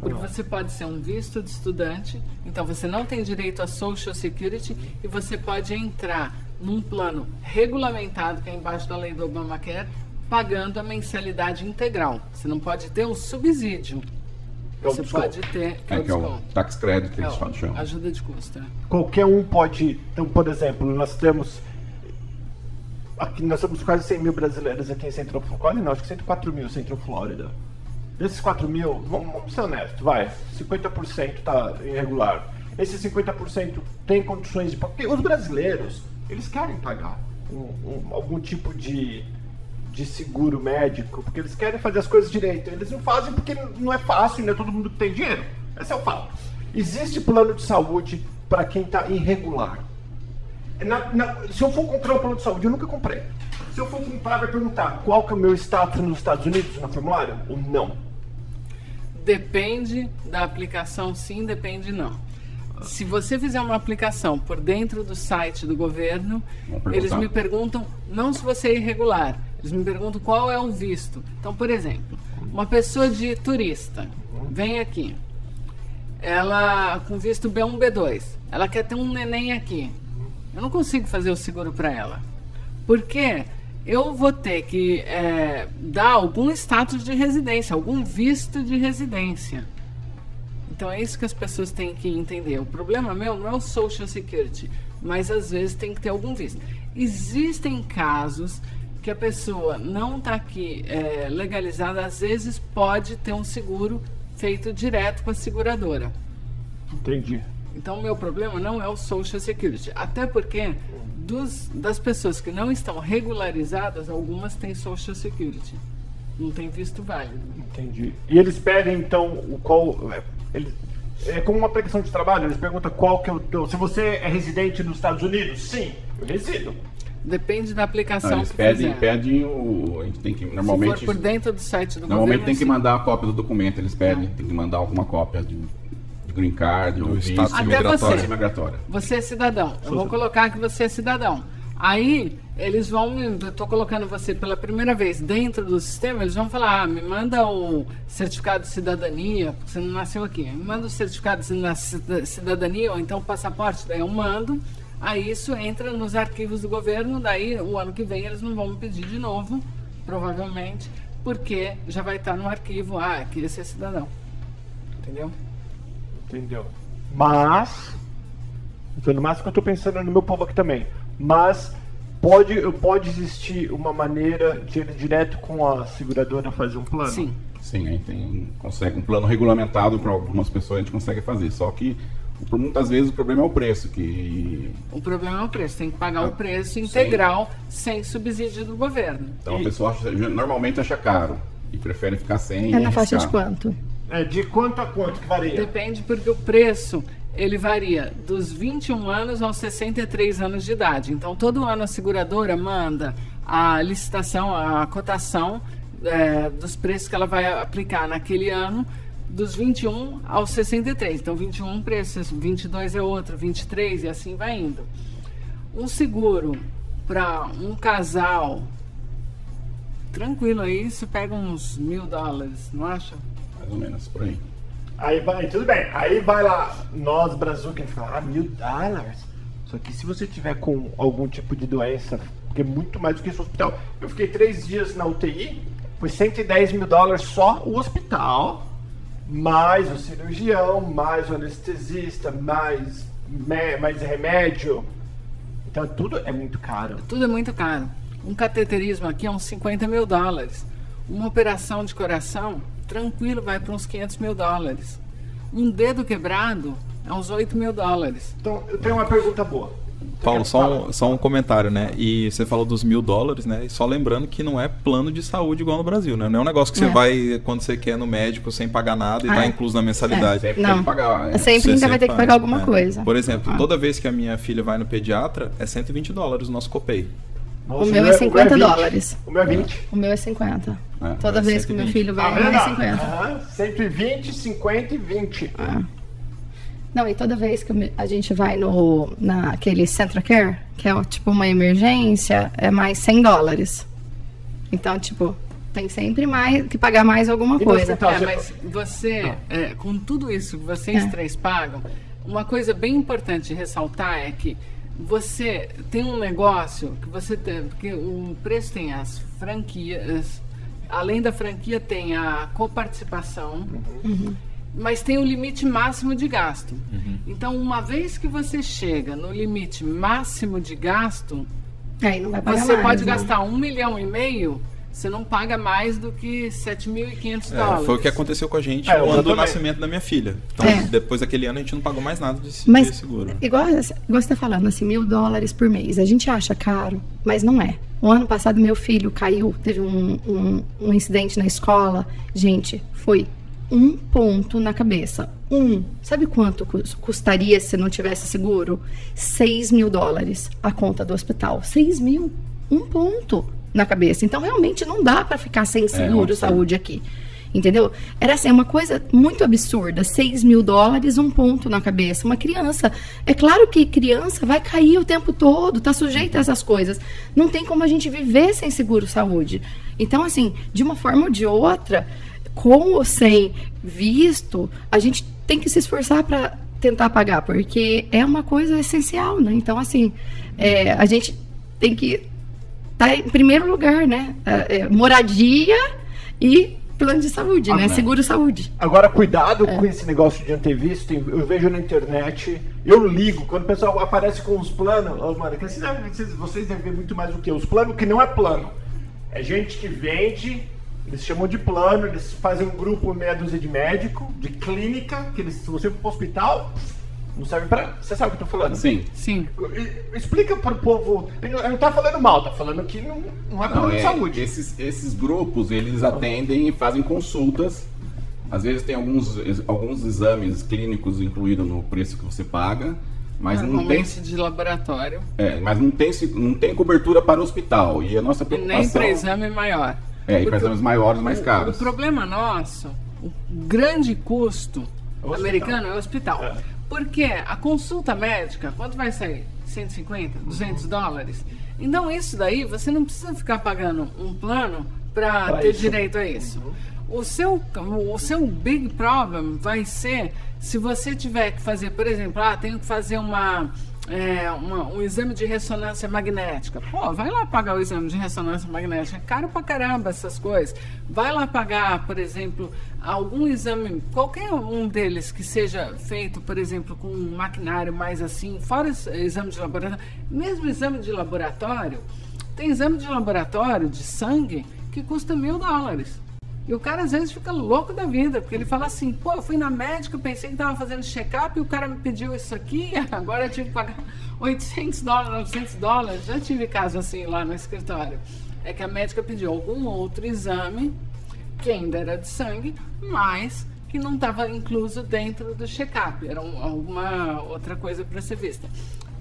Porque você pode ser um visto de estudante, então você não tem direito a Social Security e você pode entrar num plano regulamentado, que é embaixo da lei do Obamacare, pagando a mensalidade integral. Você não pode ter um subsídio. É Você desconto. pode ter que é É, o que é o tax credit que É eles o- chamam. ajuda de custo. é. Qualquer um pode. Então, por exemplo, nós temos. Aqui nós temos quase 100 mil brasileiros aqui em Central Flórida. Não, acho que 104 mil Central Flórida. Desses 4 mil, vamos, vamos ser honestos, vai. 50% está irregular. Esses 50% tem condições de. Porque os brasileiros, eles querem pagar um- um- algum tipo de, de seguro médico, porque eles querem fazer as coisas direito. Eles não fazem porque não é fácil, não é todo mundo que tem dinheiro. Esse é o fato. Existe plano de saúde para quem está irregular. Na- na- se eu for comprar um plano de saúde, eu nunca comprei. Se eu for comprar, vai perguntar qual que é o meu status nos Estados Unidos no formulário ou não. Depende da aplicação, sim, depende não. Se você fizer uma aplicação por dentro do site do governo, eles me perguntam não se você é irregular, eles me perguntam qual é o visto. Então, por exemplo, uma pessoa de turista vem aqui, ela com visto B1, B2, ela quer ter um neném aqui. Eu não consigo fazer o seguro para ela. Porque eu vou ter que é, dar algum status de residência, algum visto de residência. Então é isso que as pessoas têm que entender. O problema meu não é o Social Security, mas às vezes tem que ter algum visto. Existem casos que a pessoa não está aqui é, legalizada, às vezes pode ter um seguro feito direto com a seguradora. Entendi. Então, o meu problema não é o Social Security. Até porque dos, das pessoas que não estão regularizadas, algumas têm Social Security. Não tem visto válido. Entendi. E eles pedem então o qual. é, Eles, é como uma aplicação de trabalho, eles perguntam qual que é o teu. Se você é residente nos Estados Unidos, sim, eu resido. Depende da aplicação Não, eles que pedem, fizer. pedem o. A gente tem que. Se Normalmente. for por dentro do site do Normalmente governo, tem que sim. mandar a cópia do documento, eles pedem, tem que mandar alguma cópia de green card, ou visto, status Até migratório. você. migratória. Você é cidadão. Eu vou colocar que você é cidadão. Aí, eles vão. Eu tô colocando você pela primeira vez dentro do sistema, eles vão falar: ah, me manda o certificado de cidadania, porque você não nasceu aqui. Me manda o certificado de cida- cida- cidadania, ou então o passaporte. Daí eu mando. Aí isso entra nos arquivos do governo. Daí, o ano que vem, eles não vão me pedir de novo, provavelmente, porque já vai estar no arquivo: ah, aqui esse é cidadão. Entendeu? Entendeu? Mas. Então, no máximo que eu tô pensando no meu povo aqui também. Mas pode, pode existir uma maneira de ele direto com a seguradora fazer um plano? Sim. Sim, aí tem, consegue um plano regulamentado para algumas pessoas a gente consegue fazer. Só que Por muitas vezes o problema é o preço, que O problema é o preço, tem que pagar Ah, o preço integral sem subsídio do governo. então E- a pessoa acha- normalmente acha caro e prefere ficar sem. É e na faixa de quanto? É, de quanto a quanto que varia? Depende porque o preço ele varia dos 21 anos aos 63 anos de idade. Então todo ano a seguradora manda a licitação, a cotação é, dos preços que ela vai aplicar naquele ano dos 21 aos 63. Então 21 um preço, 22 é outro, 23 e assim vai indo. Um seguro para um casal tranquilo aí, você pega uns mil dólares, não acha? Mais ou menos, por aí. Aí vai, tudo bem. Aí vai lá, nós, Brasil, que a gente fala, ah, mil dólares. Só que se você tiver com algum tipo de doença, porque é muito mais do que isso no hospital. Eu fiquei três dias na UTI, foi 110 mil dólares só o hospital, mais o cirurgião, mais o anestesista, mais, mais remédio. Então tudo é muito caro. Tudo é muito caro. Um cateterismo aqui é uns 50 mil dólares. Uma operação de coração, tranquilo, vai para uns 500 mil dólares. Um dedo quebrado é uns 8 mil dólares. Então eu tenho uma pergunta boa. Paulo, só um, só um comentário, né? E você falou dos mil dólares, né? E só lembrando que não é plano de saúde igual no Brasil, né? Não é um negócio que você É. vai quando você quer no médico sem pagar nada e Ah, tá é. incluso na mensalidade. Sempre Não. tem que pagar. é. Sempre Você ainda vai ter que paga, pagar alguma é. coisa. Por exemplo, Ah. toda vez que a minha filha vai no pediatra, é 120 dólares o nosso copay. Nossa, O meu é 50 20. dólares. O meu é 20. O meu é 50. É, Toda é vez que meu 120. filho vai, Tá é vendo? 50. Aham, 120, 50 e 20. Não, e toda vez que a gente vai no naquele Centra Care, que é tipo uma emergência, é mais 100 dólares. Então, tipo, tem sempre mais que pagar mais alguma E no coisa. hospital? É, mas você, é, com tudo isso que vocês É. três pagam, uma coisa bem importante de ressaltar é que você tem um negócio que você tem, porque o preço tem as franquias, além da franquia tem a coparticipação, mas tem o limite máximo de gasto. Então, uma vez que você chega no limite máximo de gasto, Aí não vai pagar você mais, pode né? gastar um milhão e meio, você não paga mais do que 7.500 É, dólares. foi o que aconteceu com a gente É, no ano do nascimento da minha filha. Então, É. depois daquele ano, a gente não pagou mais nada de, Mas, de seguro. igual, igual você tá falando, assim, mil dólares por mês. A gente acha caro, mas não é. O ano passado, meu filho caiu, teve um, um, um incidente na escola. Gente, foi um ponto na cabeça. Um. Sabe quanto cus- custaria se não tivesse seguro? 6 mil dólares a conta do hospital. 6 mil. Um ponto na cabeça. Então, realmente, não dá para ficar sem seguro absurdo. saúde aqui. Entendeu? Era assim, uma coisa muito absurda. 6 mil dólares, um ponto na cabeça. Uma criança. É claro que criança vai cair o tempo todo, tá sujeita a essas coisas. Não tem como a gente viver sem seguro saúde. Então, assim, de uma forma ou de outra, com ou sem visto, a gente tem que se esforçar para tentar pagar, porque é uma coisa essencial, né? Então, assim, é, a gente tem que tá em primeiro lugar, né? É, é, moradia e plano de saúde, Ah, né? né? Seguro saúde. Agora, cuidado É. com esse negócio de antevisto. Eu vejo na internet, eu ligo, quando o pessoal aparece com os planos, ó, mano, que vocês, devem- vocês- vocês devem ver muito mais do que os planos, que não é plano. É gente que vende, eles chamam de plano, eles fazem um grupo meia dúzia de médico, de clínica, que eles, se você for pro hospital, não serve pra. Você sabe o que eu tô falando? Sim. Sim. E- Explica pro povo. Ele não- não tá falando mal, tá falando que não, não é Não, de é, saúde. Esses, esses grupos, eles atendem e fazem consultas. Às vezes tem alguns, alguns exames clínicos incluídos no preço que você paga, mas não tem, Normalmente de laboratório. é, mas não tem, se- não tem cobertura para o hospital. E a nossa E preocupação nem para exame maior. é ir para exames maiores, mais o- caros. O problema nosso, o grande custo É o americano é o hospital. É. Porque a consulta médica, quanto vai sair? 150, 200 dólares? Então, isso daí, você não precisa ficar pagando um plano para ter isso. direito a isso. O seu, o seu big problem vai ser se você tiver que fazer, por exemplo, ah, tenho que fazer uma, é, uma- um exame de ressonância magnética. Pô, vai lá pagar o exame de ressonância magnética. É caro pra caramba essas coisas. Vai lá pagar, por exemplo, algum exame, qualquer um deles que seja feito, por exemplo, com um maquinário mais assim, fora exame de laboratório. Mesmo exame de laboratório, tem exame de laboratório de sangue que custa mil dólares. E o cara às vezes fica louco da vida, porque ele fala assim: pô, eu fui na médica, pensei que estava fazendo check-up e o cara me pediu isso aqui, agora eu tive que pagar 800 dólares, 900 dólares. Já tive caso assim lá no escritório. É que a médica pediu algum outro exame, que ainda era de sangue, mas que não estava incluso dentro do check-up, era um, alguma outra coisa para ser vista.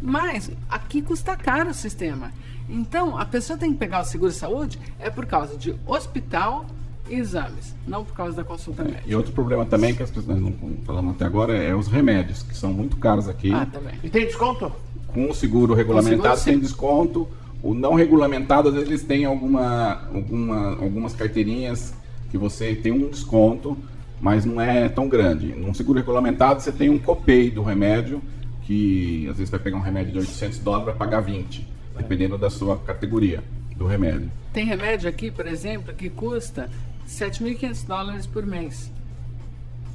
Mas aqui custa caro o sistema. Então, a pessoa tem que pegar o seguro-saúde é por causa de hospital exames, não por causa da consulta médica. E outro problema também que as pessoas não falamos até agora é os remédios, que são muito caros aqui. Ah, também. E tem desconto? Com o seguro regulamentado seguro, tem desconto. O não regulamentado, às vezes, eles têm alguma, alguma, algumas carteirinhas que você tem um desconto, mas não é tão grande. Num seguro regulamentado, você tem um copay do remédio, que às vezes vai pegar um remédio de 800 dólares para pagar 20, dependendo da sua categoria do remédio. Tem remédio aqui, por exemplo, que custa 7.500 dólares por mês.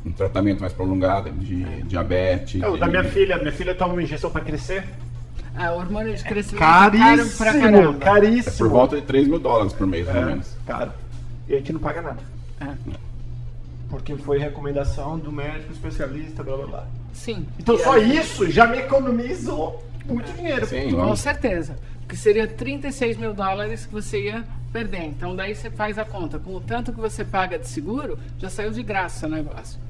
Um tratamento mais prolongado de diabetes. É, o de- da minha filha, minha filha toma uma injeção pra crescer. Ah, o hormônio de crescimento é caro pra Caríssimo, caramba. É caríssimo. por volta de 3 mil dólares por mês, mais ou É, menos. caro. E a gente não paga nada. É, Porque foi recomendação do médico especialista, blá blá blá. sim. Então E só isso já me economizou muito dinheiro. Sim, Com certeza. Porque seria 36 mil dólares que você ia perder. Então daí você faz a conta. Com o tanto que você paga de seguro, já saiu de graça o negócio.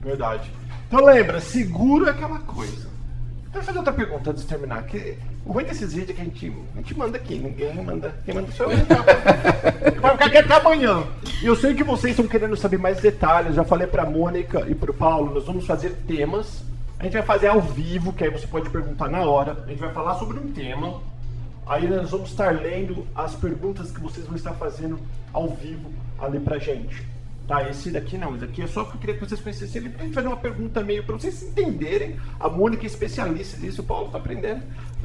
Verdade. Então lembra, seguro é aquela coisa. Deixa eu fazer outra pergunta antes de terminar. Que o ruim desses vídeos é que a gente, a gente manda aqui, ninguém manda. Quem manda sou eu. então. Vai ficar aqui até amanhã. E eu sei que vocês estão querendo saber mais detalhes. Já falei pra Mônica e pro Paulo, nós vamos fazer temas. A gente vai fazer ao vivo, que aí você pode perguntar na hora. A gente vai falar sobre um tema. Aí nós vamos estar lendo as perguntas que vocês vão estar fazendo ao vivo ali pra gente. Tá, esse daqui não, esse daqui é só porque eu queria que vocês conhecessem ele pra gente fazer uma pergunta meio pra vocês entenderem. A Mônica é especialista nisso, o Paulo tá aprendendo.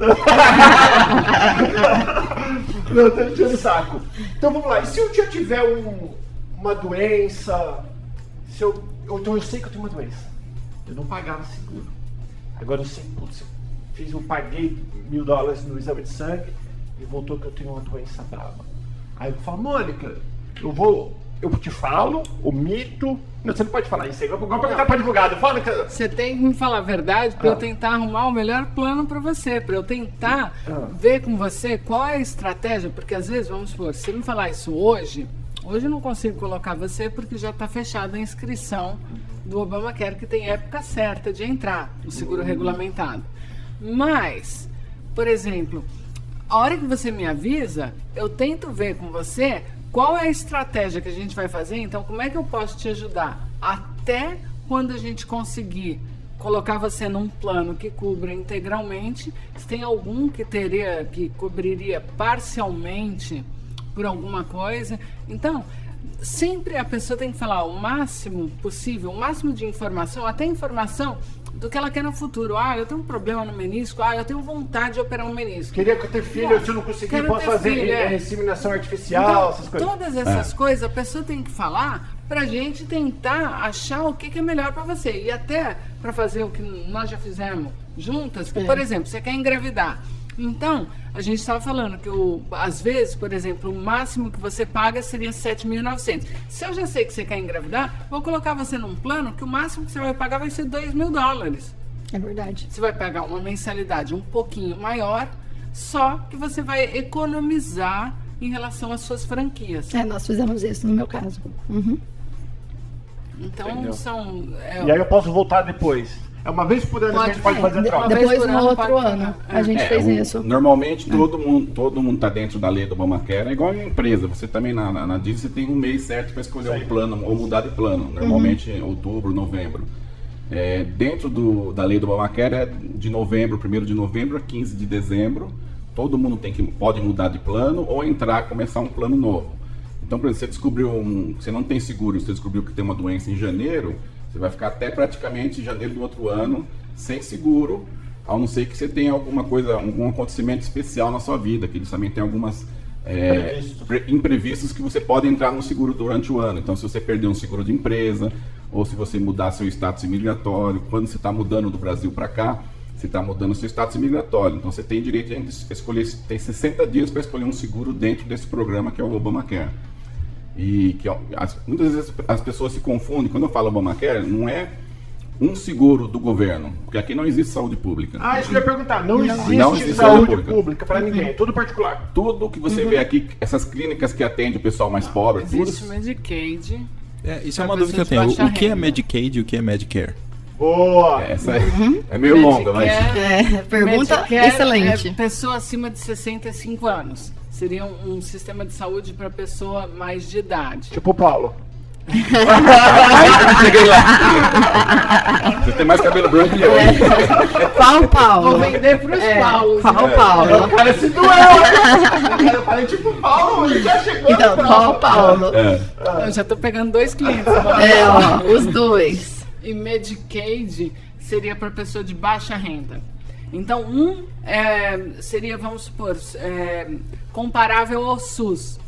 não, tô enchendo o saco. Então vamos lá, e se eu já tiver um- uma doença, se eu- então eu sei que eu tenho uma doença, eu não pagava seguro. Agora eu sei, putz, eu fiz, eu paguei mil dólares no exame de sangue e voltou que eu tenho uma doença brava. Aí eu falo, Mônica, eu vou, eu te falo, o mito. Não, você não pode falar isso aí, igual igual perguntar para advogado. Fala que. Você tem que me falar a verdade para Ah. eu tentar arrumar o melhor plano para você, para eu tentar Ah. ver com você qual é a estratégia, porque às vezes, vamos supor, se você me falar isso hoje, hoje eu não consigo colocar você porque já está fechada a inscrição do Obamacare, que tem época certa de entrar, o seguro regulamentado. Mas, por exemplo, a hora que você me avisa, eu tento ver com você qual é a estratégia que a gente vai fazer, então como é que eu posso te ajudar até quando a gente conseguir colocar você num plano que cubra integralmente, se tem algum que teria que cobriria parcialmente por alguma coisa. Então, sempre a pessoa tem que falar o máximo possível, o máximo de informação, até informação do que ela quer no futuro. Ah, eu tenho um problema no menisco, ah, eu tenho vontade de operar um menisco. Queria que eu ter filho, se eu não conseguir, Quero posso fazer filho, é. eh, inseminação artificial, Então, essas coisas. Todas essas coisas a pessoa tem que falar pra gente tentar achar o que, que é melhor pra você. E até pra fazer o que nós já fizemos juntas, que, por exemplo, você quer engravidar. Então, a gente estava falando que o, às vezes, por exemplo, o máximo que você paga seria 7.900. Se eu já sei que você quer engravidar, vou colocar você num plano que o máximo que você vai pagar vai ser 2 mil dólares. É verdade. Você vai pagar uma mensalidade um pouquinho maior, só que você vai economizar em relação às suas franquias. É, nós fizemos isso no meu caso. Uhum. Então Entendeu? são. é, E aí eu posso voltar depois. É uma vez por ano que a gente pode Pode, fazer troca. Depois, no outro pode ano, a gente É, fez o- isso. Normalmente todo mundo todo mundo está dentro da lei do Obamacare, é igual em empresa. Você também na, na, na Disney você tem um mês certo para escolher Sim. um plano ou mudar de plano. Normalmente em outubro, novembro. É, dentro do, da lei do Obamacare é de novembro, 1 de novembro a 15 de dezembro. Todo mundo tem que pode mudar de plano ou entrar começar um plano novo. Então, por exemplo, você descobriu um, você não tem seguro, você descobriu que tem uma doença em janeiro, você vai ficar até praticamente janeiro do outro ano sem seguro, a não ser que você tenha alguma coisa, algum acontecimento especial na sua vida, que eles também têm algumas é, Imprevistos. pre- imprevistos que você pode entrar no seguro durante o ano. Então, se você perder um seguro de empresa, ou se você mudar seu status imigratório, quando você está mudando do Brasil para cá, você está mudando seu status imigratório. Então, você tem direito de escolher, tem 60 dias para escolher um seguro dentro desse programa que é o Obamacare. E que ó, as- muitas vezes as pessoas se confundem. Quando eu falo Obamacare, não é um seguro do governo, porque aqui não existe saúde pública. Ah, isso que eu ia perguntar. Não, existe, Não existe saúde saúde pública, pública. pra ninguém, é tudo particular. Tudo que você vê aqui, essas clínicas que atendem o pessoal mais pobre, tudo. Existe Medicaid. É, isso é uma dúvida que eu tenho. O que é. Medicaid e o que é Medicare? Boa! Essa é, é meio longa, mas. Medicare- É, pergunta Medicare excelente. É pessoa acima de 65 anos. Seria um, um sistema de saúde para pessoa mais de idade. Tipo o Paulo. Cheguei lá. Você tem mais cabelo branco que eu. Qual Paulo? Vou vender para os É, Paulos. qual né? Paulo? O cara se doeu, né? Eu falei tipo o Paulo, ele já chegou. Então, qual Paulo? É. Eu já estou pegando dois clientes. É, ó, os dois. E Medicaid seria para pessoa de baixa renda. Então, um é, seria, vamos supor, é, comparável ao SUS,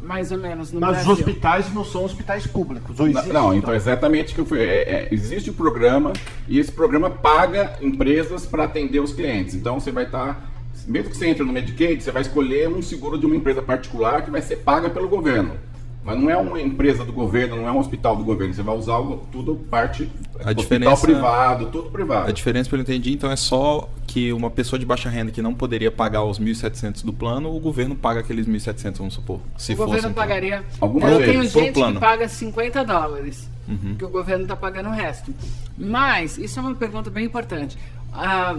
mais ou menos, no Mas os Brasil. hospitais não são hospitais públicos. Ou Não, existe, Não, então exatamente o que eu fui. é- é, existe um programa e esse programa paga empresas para atender os clientes. Então você vai estar. mesmo que você entre no Medicaid, você vai escolher um seguro de uma empresa particular que vai ser paga pelo governo. Mas não é uma empresa do governo, não é um hospital do governo. Você vai usar tudo parte A hospital diferença- privado, tudo privado. A diferença, pelo que eu entendi, então é só que uma pessoa de baixa renda que não poderia pagar os 1.700 do plano, o governo paga aqueles 1.700, vamos supor. Se o fosse governo plano. pagaria. Algumas eu tenho gente plano. que paga 50 dólares, Uhum. que o governo está pagando o resto. Mas, isso é uma pergunta bem importante. Ah,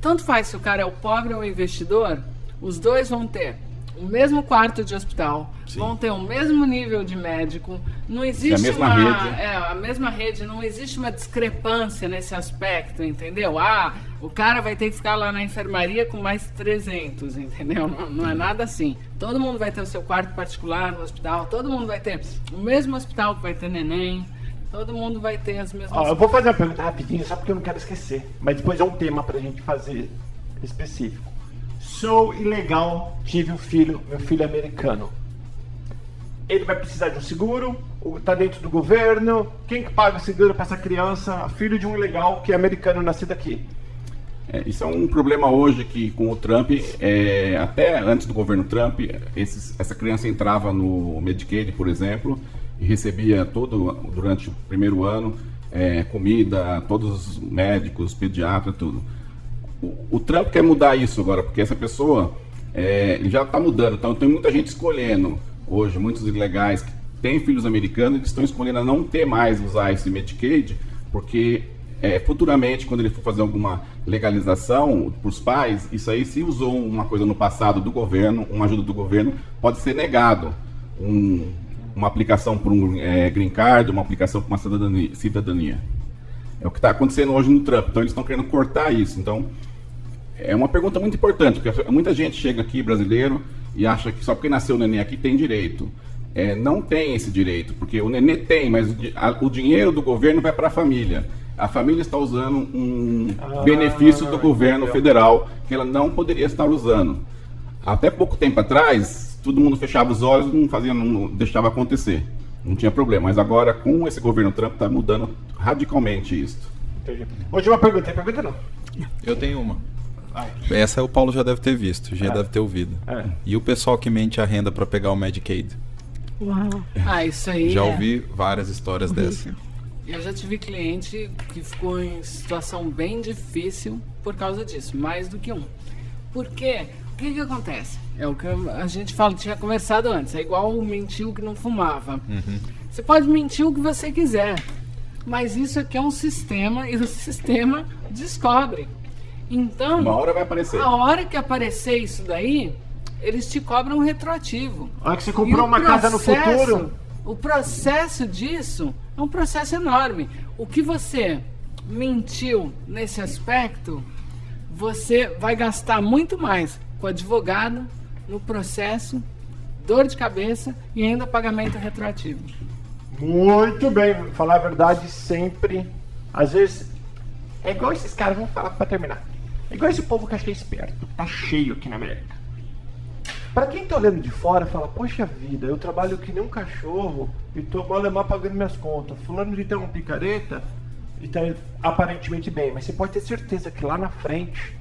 tanto faz se o cara é o pobre ou o investidor, os dois vão ter o mesmo quarto de hospital, Sim. vão ter o mesmo nível de médico. Não existe mesma uma, rede. é, a mesma rede, não existe uma discrepância nesse aspecto, entendeu? Ah, o cara vai ter que ficar lá na enfermaria com mais 300, entendeu? Não, não é nada assim. Todo mundo vai ter o seu quarto particular no hospital, todo mundo vai ter o mesmo hospital que vai ter neném, todo mundo vai ter as mesmas Ó, eu vou fazer uma pergunta rapidinho, só porque eu não quero esquecer. Mas depois é um tema pra gente fazer específico. Sou ilegal, tive um filho, meu filho é americano. Ele vai precisar de um seguro? Ou tá dentro do governo? Quem que paga o seguro pra essa criança, filho de um ilegal que é americano nascido aqui? É, isso é um problema hoje que com o Trump, é, até antes do governo Trump, esses- essa criança entrava no Medicaid, por exemplo, e recebia todo durante o primeiro ano é, comida, todos os médicos, pediatras, tudo. O, o Trump quer mudar isso agora, porque essa pessoa é, já está mudando. Então tem muita gente escolhendo hoje, muitos ilegais que têm filhos americanos, eles estão escolhendo a não ter mais usar esse Medicaid, porque é, futuramente, quando ele for fazer alguma legalização para os pais, isso aí se usou uma coisa no passado do governo, uma ajuda do governo, pode ser negado. Um- uma aplicação para um é, green card, uma aplicação para uma cidadania. É o que está acontecendo hoje no Trump. Então eles estão querendo cortar isso. Então é uma pergunta muito importante, porque muita gente chega aqui, brasileiro, e acha que só porque nasceu o neném aqui tem direito. É, não tem esse direito, porque o neném tem, mas o, a- o dinheiro do governo vai para a família. A família está usando um benefício do governo federal que ela não poderia estar usando. Até pouco tempo atrás, todo mundo fechava os olhos, não fazia, não deixava acontecer. Não tinha problema. Mas agora, com esse governo Trump, está mudando radicalmente isso. Entendi. Última pergunta, tem pergunta não? Eu tenho uma. Vai. Essa o Paulo já deve ter visto, já É. deve ter ouvido. É. E o pessoal que mente a renda para pegar o Medicaid? Uau. Ah, isso aí. Já é. ouvi várias histórias dessa. Eu já tive cliente que ficou em situação bem difícil por causa disso, mais do que um. Por quê? O que que acontece? É o que a gente fala, tinha conversado antes, é igual o mentiu que não fumava. Você pode mentir o que você quiser, mas isso aqui é um sistema e o sistema descobre. Então, Uma hora vai aparecer. a hora que aparecer isso daí, eles te cobram um retroativo. A hora que você comprou uma casa no processo- futuro, O processo disso é um processo enorme. O que você mentiu nesse aspecto, você vai gastar muito mais com advogado, no processo, dor de cabeça e ainda pagamento retroativo. Muito bem, falar a verdade sempre. Às vezes é igual esses caras, vamos falar pra terminar. É igual esse povo que acha é esperto, tá cheio aqui na América. Pra quem tá olhando de fora, fala, poxa vida, eu trabalho que nem um cachorro e tô malemar pagando minhas contas. Fulano de ter um picareta e tá aparentemente bem, mas você pode ter certeza que lá na frente,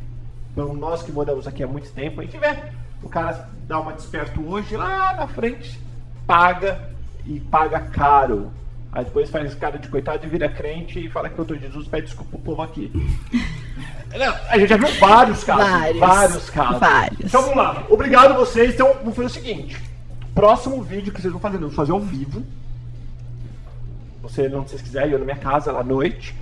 então nós que moramos aqui há muito tempo, a gente vê o cara dá uma desperto hoje, lá na frente, paga e paga caro. Aí depois faz cara de coitado e vira crente e fala que o doutor Jesus pede desculpa pro povo aqui. Não, a gente já viu vários casos. Vários. Vários casos. Vários. Então vamos lá. Obrigado vocês. Então vamos fazer o seguinte. Próximo vídeo que vocês vão fazer, eu vou fazer ao vivo. Você, não se vocês quiserem, eu na minha casa, lá à noite.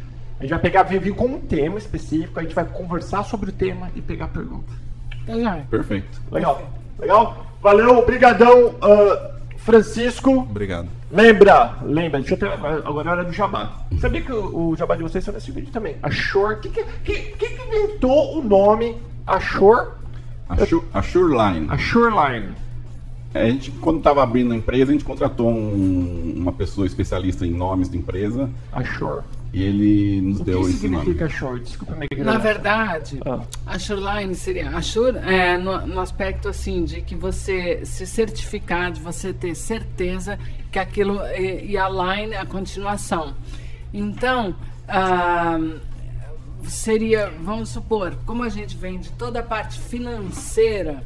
A gente vai pegar vídeo com um tema específico, a gente vai conversar sobre o tema e pegar pergunta. Tá já. Perfeito. Legal. Legal? Valeu, obrigadão, ah, Francisco. Obrigado. Lembra, lembra, deixa eu ter, agora é hora do jabá. Sabia que o, o jabá de vocês está nesse vídeo também. A Shore, que que, que, que que inventou o nome a Shore? A, Sure, a Shoreline. A Shoreline. A gente, quando estava abrindo a empresa, a gente contratou um- uma pessoa especialista em nomes de empresa A Shore. E ele nos O deu que esse nome. significa Shore? Desculpa minha Na verdade, Ah. a shoreline seria a shore é, no, no aspecto assim de que você se certificar, de você ter certeza que aquilo e, e a line é a continuação. Então, ah, seria, vamos supor, como a gente vem de toda a parte financeira,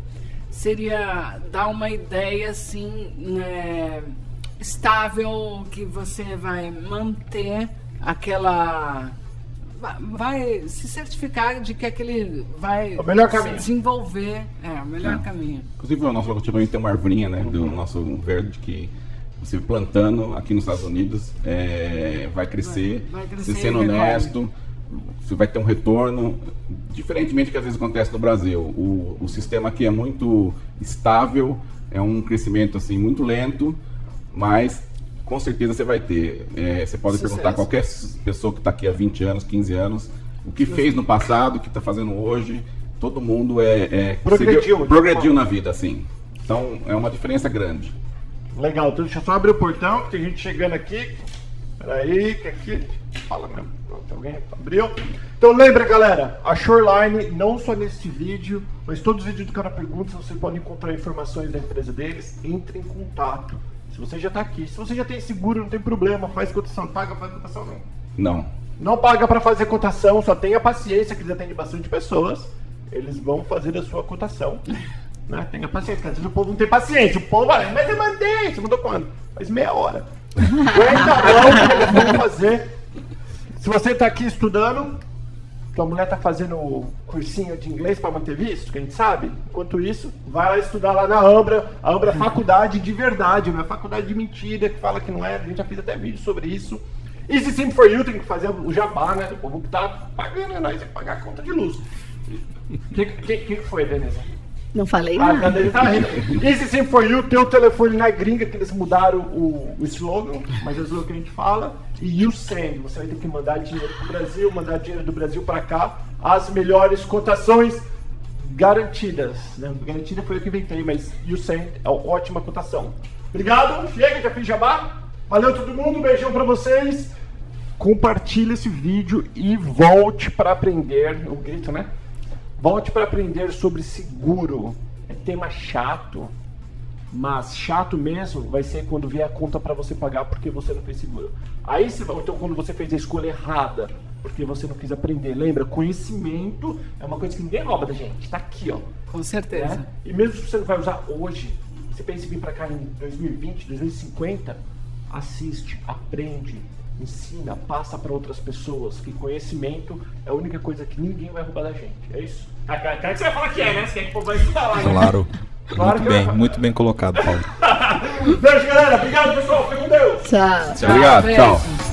seria dar uma ideia assim né, estável que você vai manter aquela va- vai se certificar de que aquele vai O melhor caminho. desenvolver é o melhor É. caminho Inclusive, o nosso logotipo tem uma arvorinha, né? Do nosso verde que você plantando aqui nos Estados Unidos é, vai crescer, Vai- vai crescer você sendo honesto, você vai ter um retorno, diferentemente do que às vezes acontece no Brasil. O, o sistema aqui é muito estável, é um crescimento assim muito lento, mas com certeza você vai ter. É, você pode Sucesso. perguntar a qualquer pessoa que está aqui há 20 anos, 15 anos, o que fez no passado, o que está fazendo hoje. Todo mundo é, é Progrediu, progrediu na vida, assim. Então é uma diferença grande. Legal, então deixa eu só abrir o portão, que tem gente chegando aqui. Peraí, que aqui. Fala mesmo. Pronto, alguém abriu. Então lembra, galera, a Shoreline, não só neste vídeo, mas todos os vídeos do canal Perguntas, você pode encontrar informações da empresa deles. Entre em contato. Se você já está aqui, se você já tem seguro, não tem problema, faz cotação. Paga, faz cotação não. Não. Não paga para fazer cotação, só tenha paciência, que eles atendem bastante pessoas. Eles vão fazer a sua cotação. Né? Tenha paciência, porque às vezes o povo não tem paciência. O povo, ah, mas eu mandei, você mandou quando? Faz meia hora. Aguenta a mão que eles vão fazer. Se você está aqui estudando, tua mulher está fazendo cursinho de inglês para manter visto, que a gente sabe. Enquanto isso, vai lá estudar lá na Ambra. A Ambra é faculdade de verdade, não é faculdade de mentira, que fala que não é. A gente já fez até vídeo sobre isso. Easy Sim for You tem que fazer o jabá, né? O povo que tá pagando, é nós tem que pagar a conta de luz. O que, que, que foi, Denise? Não falei Ah, nada. Denise tá Sim for You, teu telefone na gringa, que eles mudaram o, o slogan, mas é o slogan que a gente fala. E You Send, você vai ter que mandar dinheiro pro Brasil, mandar dinheiro do Brasil para cá. As melhores cotações garantidas. Né? Garantida foi eu que inventei, mas You Send é uma ótima cotação. Obrigado, chega, já fiz jabá. Valeu todo mundo, beijão pra vocês. Compartilhe esse vídeo e volte para aprender. O grito, né? Volte para aprender sobre seguro. É tema chato, mas chato mesmo vai ser quando vier a conta para você pagar porque você não fez seguro. Aí você vai, então quando você fez a escolha errada porque você não quis aprender. Lembra, conhecimento é uma coisa que ninguém rouba da gente. Tá aqui, ó. com certeza né? E mesmo se você não vai usar hoje, você pensa em vir para cá em 2020, 2050, assiste, aprende, ensina, passa para outras pessoas. Que conhecimento é a única coisa que ninguém vai roubar da gente. É isso? Ah, cara, cara, que você vai falar que é, né? Você quer que o povo vai estudar lá, né? Claro. Claro Muito que bem, vai. muito bem colocado, Paulo. Beijo, galera. Obrigado, pessoal. Fica com Deus. Tchau. Obrigado, beijo. tchau.